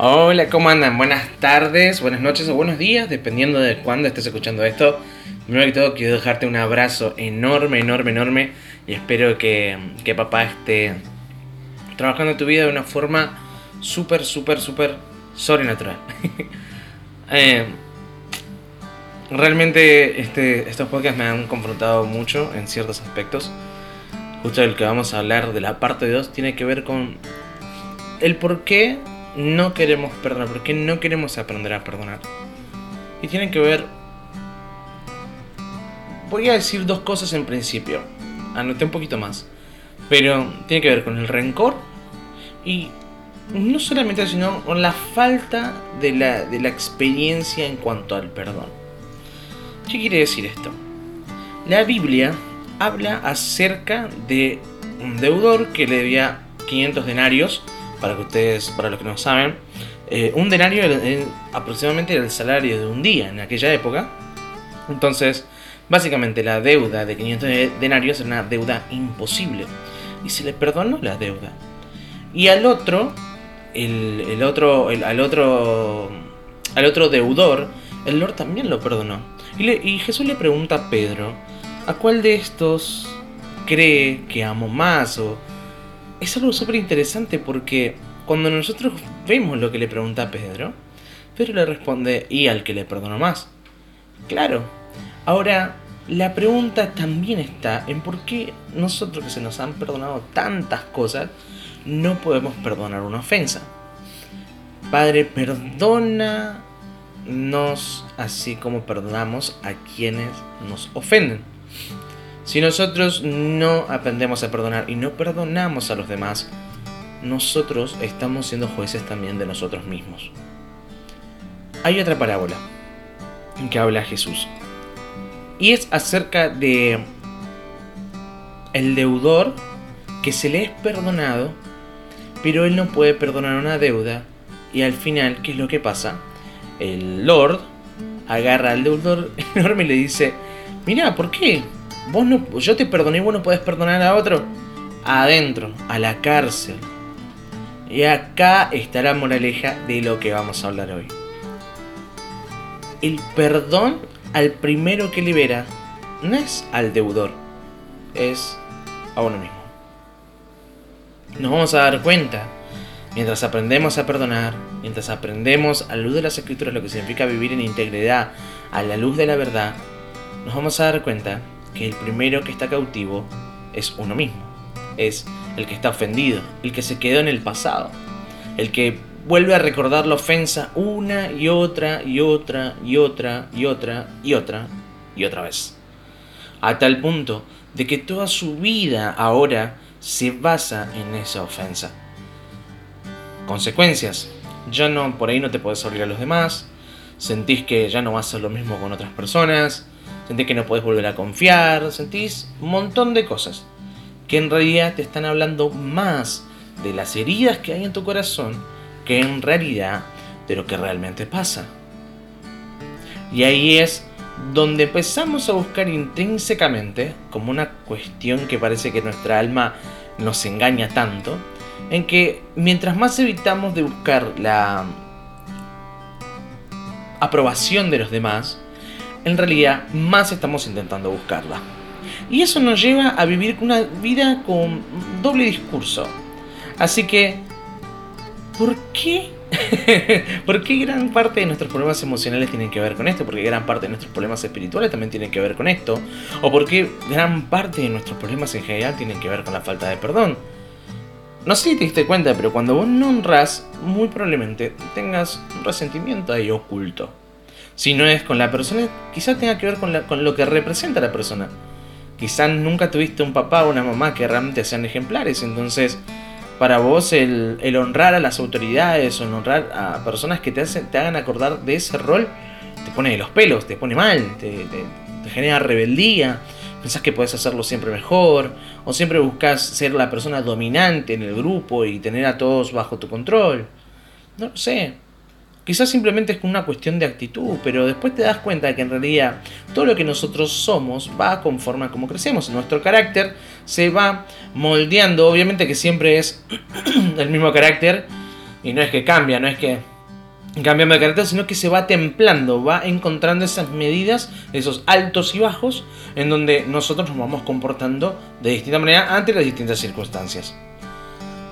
Hola, ¿cómo andan? Buenas tardes, buenas noches o buenos días, dependiendo de cuándo estés escuchando esto. Primero que todo, quiero dejarte un abrazo enorme, enorme, enorme. Y espero que, que papá esté trabajando tu vida de una forma súper, súper, súper sobrenatural. eh, realmente este, estos podcasts me han confrontado mucho en ciertos aspectos. Justo el que vamos a hablar de la parte 2 tiene que ver con el por qué no queremos perdonar, por qué no queremos aprender a perdonar. Y tienen que ver... Voy a decir dos cosas en principio. Anoté un poquito más. Pero tiene que ver con el rencor y no solamente sino con la falta de la, de la experiencia en cuanto al perdón. ¿Qué quiere decir esto? La Biblia habla acerca de un deudor que le debía 500 denarios para que ustedes, para los que no saben, eh, un denario era, aproximadamente el salario de un día en aquella época. Entonces, básicamente la deuda de 500 denarios era una deuda imposible. Y se le perdonó la deuda. Y al otro, el, otro, al otro, al otro deudor, el Lord también lo perdonó. Y, y Jesús le pregunta a Pedro, ¿a cuál de estos cree que amo más? O es algo súper interesante porque cuando nosotros vemos lo que le pregunta Pedro, Pedro le responde, ¿y al que le perdonó más? Claro. Ahora, la pregunta también está en por qué nosotros que se nos han perdonado tantas cosas, no podemos perdonar una ofensa. Padre, perdónanos así como perdonamos a quienes nos ofenden. Si nosotros no aprendemos a perdonar y no perdonamos a los demás, nosotros estamos siendo jueces también de nosotros mismos. Hay otra parábola que habla Jesús. Y es acerca de el deudor que se le es perdonado, pero él no puede perdonar una deuda. Y al final, ¿qué es lo que pasa? El Lord agarra al deudor enorme y le dice, mira, ¿por qué? Vos no, yo te perdoné y vos no podés perdonar a otro. Adentro, a la cárcel. Y acá está la moraleja de lo que vamos a hablar hoy. El perdón al primero que libera no es al deudor, es a uno mismo. Nos vamos a dar cuenta, mientras aprendemos a perdonar, mientras aprendemos a la luz de las escrituras lo que significa vivir en integridad, a la luz de la verdad, nos vamos a dar cuenta que el primero que está cautivo es uno mismo. Es el que está ofendido, el que se quedó en el pasado, el que vuelve a recordar la ofensa una y otra y otra y otra y otra y otra y otra vez. A tal punto de que toda su vida ahora se basa en esa ofensa. Consecuencias. Ya no, por ahí no te puedes abrir a los demás. Sentís que ya no vas a hacer lo mismo con otras personas sentís que no puedes volver a confiar, sentís un montón de cosas que en realidad te están hablando más de las heridas que hay en tu corazón que en realidad de lo que realmente pasa. Y ahí es donde empezamos a buscar intrínsecamente, como una cuestión que parece que nuestra alma nos engaña tanto, en que mientras más evitamos de buscar la aprobación de los demás, en realidad más estamos intentando buscarla. Y eso nos lleva a vivir una vida con doble discurso. Así que, ¿por qué? ¿Por qué gran parte de nuestros problemas emocionales tienen que ver con esto? Porque gran parte de nuestros problemas espirituales también tienen que ver con esto. ¿O por qué gran parte de nuestros problemas en general tienen que ver con la falta de perdón? No sé si te diste cuenta, pero cuando vos no honras, muy probablemente tengas un resentimiento ahí oculto. Si no es con la persona, quizás tenga que ver con, con lo que representa la persona. Quizás nunca tuviste un papá o una mamá que realmente sean ejemplares, entonces para vos el, honrar a las autoridades o el honrar a personas que te, hacen, te hagan acordar de ese rol te pone de los pelos, te pone mal, te, te genera rebeldía, pensás que puedes hacerlo siempre mejor, o siempre buscas ser la persona dominante en el grupo y tener a todos bajo tu control. No lo sé, Quizás simplemente es una cuestión de actitud, pero después te das cuenta de que en realidad todo lo que nosotros somos va conforme a cómo crecemos. Nuestro carácter se va moldeando, obviamente que siempre es el mismo carácter Y no es que cambia, no es que cambiamos de carácter, sino que se va templando, va encontrando esas medidas, esos altos y bajos, en donde nosotros nos vamos comportando de distinta manera ante las distintas circunstancias.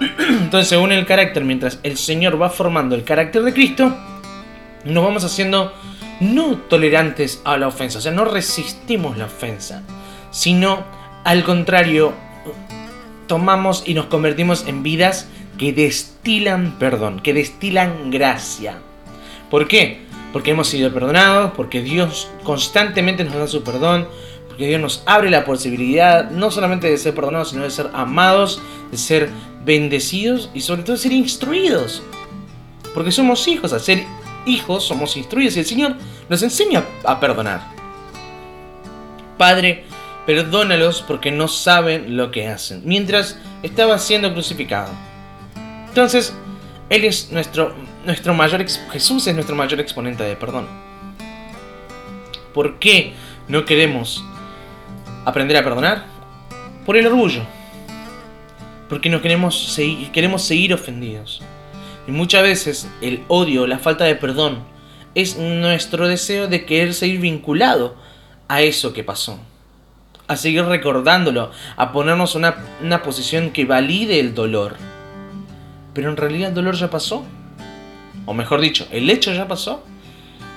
Entonces, según el carácter, mientras el Señor va formando el carácter de Cristo, nos vamos haciendo no tolerantes a la ofensa, o sea, no resistimos la ofensa, sino al contrario, tomamos y nos convertimos en vidas que destilan perdón, que destilan gracia. ¿Por qué? Porque hemos sido perdonados, porque Dios constantemente nos da su perdón, porque Dios nos abre la posibilidad no solamente de ser perdonados, sino de ser amados, de ser bendecidos y sobre todo ser instruidos. Porque somos hijos, al ser hijos somos instruidos y el Señor nos enseña a perdonar. Padre, perdónalos porque no saben lo que hacen, mientras estaba siendo crucificado. Entonces, Él es nuestro, nuestro mayor, Jesús es nuestro mayor exponente de perdón. ¿Por qué no queremos aprender a perdonar? Por el orgullo. Porque no queremos seguir, queremos seguir ofendidos. Y muchas veces el odio, la falta de perdón, es nuestro deseo de querer seguir vinculado a eso que pasó. A seguir recordándolo, a ponernos en una, una posición que valide el dolor. Pero en realidad el dolor ya pasó. O mejor dicho, el hecho ya pasó.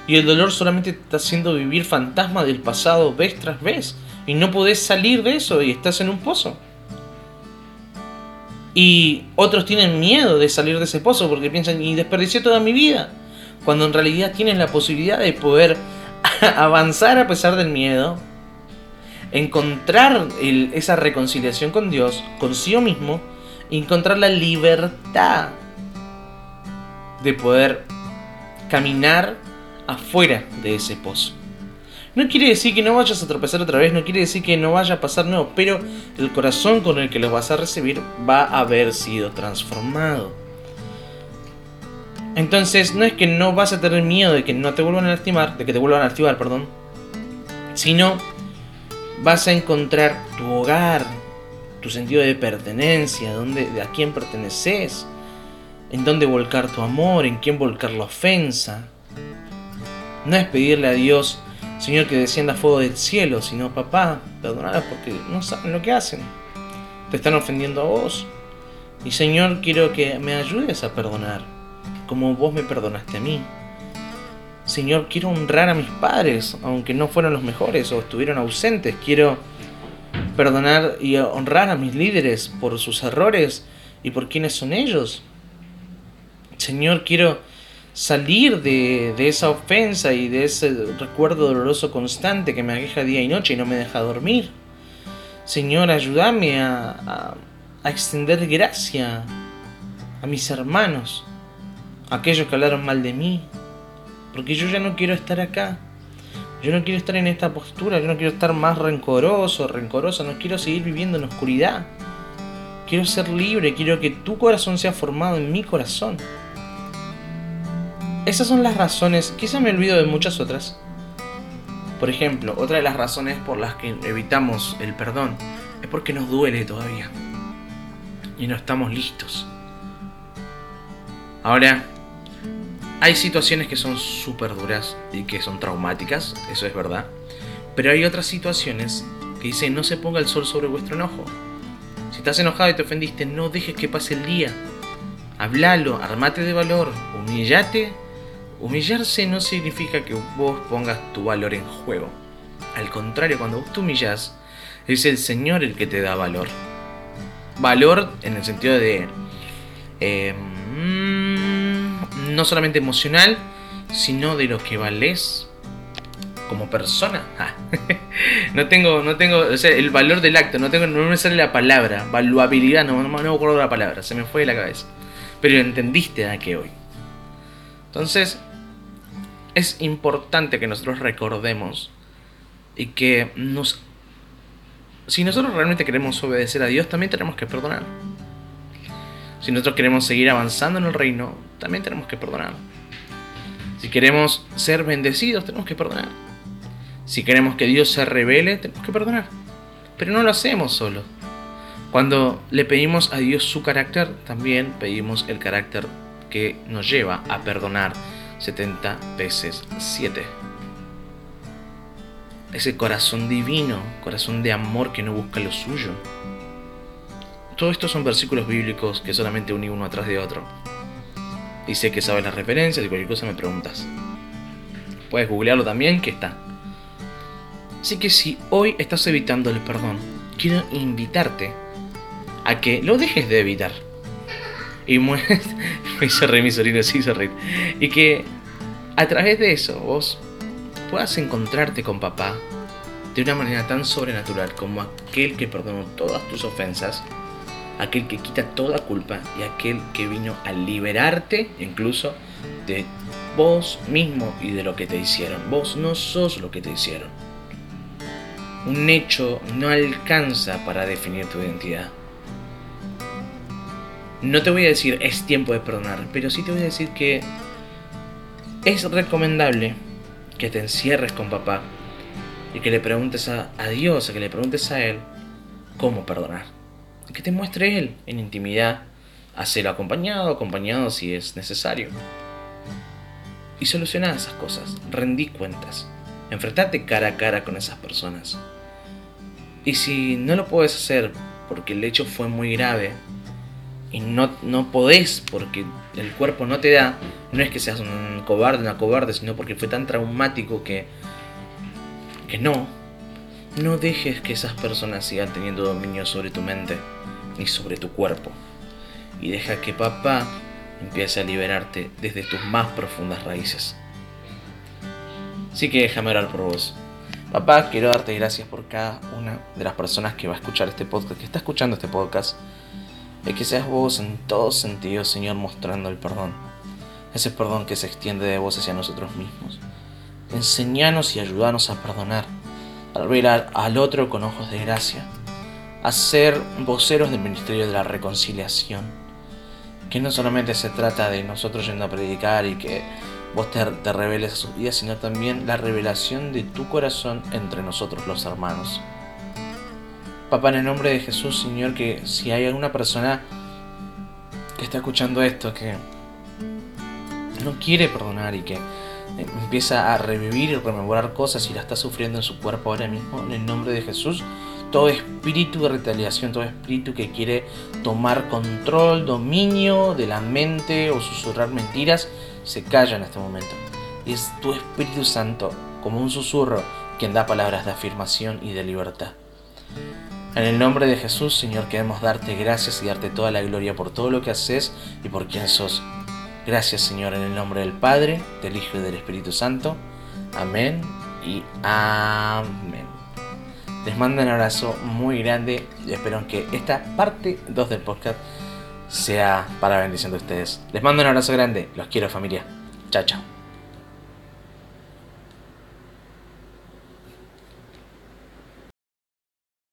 Y el dolor solamente te está haciendo vivir fantasma del pasado vez tras vez. Y no podés salir de eso y estás en un pozo. Y otros tienen miedo de salir de ese pozo porque piensan, y desperdicié toda mi vida. Cuando en realidad tienen la posibilidad de poder avanzar a pesar del miedo, encontrar esa reconciliación con Dios, consigo mismo, encontrar la libertad de poder caminar afuera de ese pozo. No quiere decir que no vayas a tropezar otra vez, no quiere decir que no vaya a pasar nuevo, pero el corazón con el que los vas a recibir va a haber sido transformado. Entonces, no es que no vas a tener miedo de que no te vuelvan a lastimar, de que te vuelvan a lastimar, perdón, sino vas a encontrar tu hogar, tu sentido de pertenencia, dónde, a quién perteneces, en dónde volcar tu amor, en quién volcar la ofensa. No es pedirle a Dios Señor, que descienda fuego del cielo, sino papá, perdónalos porque no saben lo que hacen. Te están ofendiendo a vos. Y Señor, quiero que me ayudes a perdonar, como vos me perdonaste a mí. Señor, quiero honrar a mis padres, aunque no fueron los mejores o estuvieron ausentes. Quiero perdonar y honrar a mis líderes por sus errores y por quiénes son ellos. Señor, quiero salir de, esa ofensa y de ese recuerdo doloroso constante que me aqueja día y noche y no me deja dormir. Señor, ayúdame a, a, extender gracia a mis hermanos, a aquellos que hablaron mal de mí, porque yo ya no quiero estar acá. Yo no quiero estar en esta postura, yo no quiero estar más rencoroso, rencoroso, no quiero seguir viviendo en oscuridad. Quiero ser libre, quiero que tu corazón sea formado en mi corazón. Esas son las razones, quizá me olvido de muchas otras. Por ejemplo, otra de las razones por las que evitamos el perdón es porque nos duele todavía. Y no estamos listos. Ahora, hay situaciones que son súper duras y que son traumáticas, eso es verdad. Pero hay otras situaciones que dicen no se ponga el sol sobre vuestro enojo. Si estás enojado y te ofendiste, no dejes que pase el día. Hablalo, armate de valor, humillate Humillarse no significa que vos pongas tu valor en juego. Al contrario, cuando vos te humillas, es el Señor el que te da valor. Valor en el sentido de... Eh, mm, no solamente emocional, sino de lo que vales como persona. Ah, no tengo, no tengo, o sea, el valor del acto, no tengo, no me sale la palabra, valuabilidad, no me acuerdo la palabra, se me fue de la cabeza. Pero entendiste a qué hoy. Entonces, es importante que nosotros recordemos y que nos... Si nosotros realmente queremos obedecer a Dios, también tenemos que perdonar. Si nosotros queremos seguir avanzando en el reino, también tenemos que perdonar. Si queremos ser bendecidos, tenemos que perdonar. Si queremos que Dios se revele, tenemos que perdonar. Pero no lo hacemos solo. Cuando le pedimos a Dios su carácter, también pedimos el carácter que nos lleva a perdonar 70 veces 7. Ese corazón divino, corazón de amor que no busca lo suyo. Todo esto son versículos bíblicos que solamente uní uno atrás de otro. Y sé que sabes las referencias y cualquier cosa me preguntas. Puedes googlearlo también, que está. Así que si hoy estás evitando el perdón, quiero invitarte a que lo dejes de evitar. Y me hizo reír mi sobrino, sí hizo reír. Y que a través de eso vos puedas encontrarte con papá de una manera tan sobrenatural como aquel que perdonó todas tus ofensas, aquel que quita toda culpa y aquel que vino a liberarte incluso de vos mismo y de lo que te hicieron. Vos no sos lo que te hicieron. Un hecho no alcanza para definir tu identidad. No te voy a decir es tiempo de perdonar, pero sí te voy a decir que es recomendable que te encierres con papá y que le preguntes a, Dios, a que le preguntes a Él cómo perdonar. Que te muestre Él en intimidad, hacerlo acompañado, acompañado si es necesario. Y solucionar esas cosas, rendí cuentas, enfrentate cara a cara con esas personas. Y si no lo puedes hacer porque el hecho fue muy grave, y no, no podés porque el cuerpo no te da, no es que seas un cobarde, una cobarde, sino porque fue tan traumático que, que no, no dejes que esas personas sigan teniendo dominio sobre tu mente ni sobre tu cuerpo. Y deja que papá empiece a liberarte desde tus más profundas raíces. Así que déjame orar por vos. Papá, quiero darte gracias por cada una de las personas que va a escuchar este podcast, que está escuchando este podcast que seas vos en todos sentidos, Señor, mostrando el perdón. Ese perdón que se extiende de vos hacia nosotros mismos. Enseñanos y ayúdanos a perdonar, a ver al otro con ojos de gracia, a ser voceros del ministerio de la reconciliación. Que no solamente se trata de nosotros yendo a predicar y que vos te, te reveles a sus vidas, sino también la revelación de tu corazón entre nosotros los hermanos. Papá, en el nombre de Jesús, Señor, que si hay alguna persona que está escuchando esto, que no quiere perdonar y que empieza a revivir y rememorar cosas y la está sufriendo en su cuerpo ahora mismo, en el nombre de Jesús, todo espíritu de retaliación, todo espíritu que quiere tomar control, dominio de la mente o susurrar mentiras, se calla en este momento. Es tu Espíritu Santo, como un susurro, quien da palabras de afirmación y de libertad. En el nombre de Jesús, Señor, queremos darte gracias y darte toda la gloria por todo lo que haces y por quien sos. Gracias, Señor, en el nombre del Padre, del Hijo y del Espíritu Santo. Amén y amén. Les mando un abrazo muy grande y espero que esta parte 2 del podcast sea para bendición de ustedes. Les mando un abrazo grande. Los quiero, familia. Chao, chao.